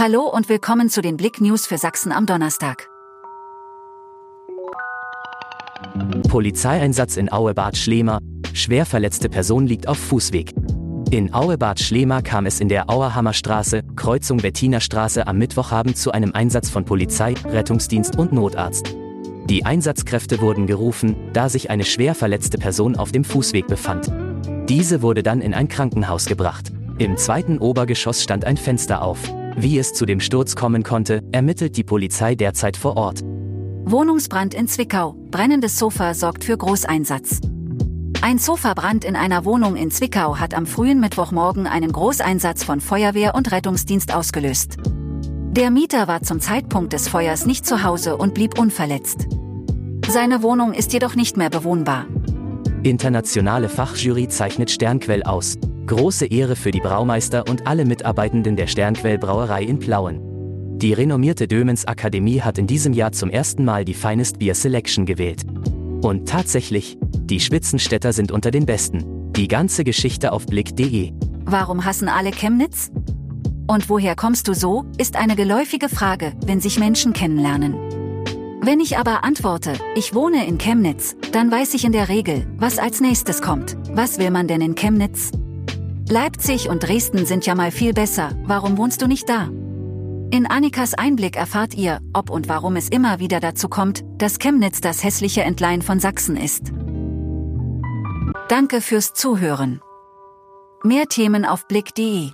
Hallo und willkommen zu den Blick News für Sachsen am Donnerstag. Polizeieinsatz in Aue-Bad Schlema. Schwer verletzte Person liegt auf Fußweg. In Aue-Bad Schlema kam es in der Auerhammerstraße, Kreuzung Bettinerstraße am Mittwochabend zu einem Einsatz von Polizei, Rettungsdienst und Notarzt. Die Einsatzkräfte wurden gerufen, da sich eine schwer verletzte Person auf dem Fußweg befand. Diese wurde dann in ein Krankenhaus gebracht. Im zweiten Obergeschoss stand ein Fenster auf. Wie es zu dem Sturz kommen konnte, ermittelt die Polizei derzeit vor Ort. Wohnungsbrand in Zwickau. Brennendes Sofa sorgt für Großeinsatz. Ein Sofabrand in einer Wohnung in Zwickau hat am frühen Mittwochmorgen einen Großeinsatz von Feuerwehr und Rettungsdienst ausgelöst. Der Mieter war zum Zeitpunkt des Feuers nicht zu Hause und blieb unverletzt. Seine Wohnung ist jedoch nicht mehr bewohnbar. Internationale Fachjury zeichnet Sternquell aus. Große Ehre für die Braumeister und alle Mitarbeitenden der Sternquell Brauerei in Plauen. Die renommierte Dömens Akademie hat in diesem Jahr zum ersten Mal die Finest Beer Selection gewählt. Und tatsächlich, die Spitzenstädter sind unter den Besten. Die ganze Geschichte auf blick.de. Warum hassen alle Chemnitz? Und woher kommst du so, ist eine geläufige Frage, wenn sich Menschen kennenlernen. Wenn ich aber antworte, ich wohne in Chemnitz, dann weiß ich in der Regel, was als nächstes kommt. Was will man denn in Chemnitz? Leipzig und Dresden sind ja mal viel besser, warum wohnst du nicht da? In Annikas Einblick erfahrt ihr, ob und warum es immer wieder dazu kommt, dass Chemnitz das hässliche Entlein von Sachsen ist. Danke fürs Zuhören. Mehr Themen auf blick.de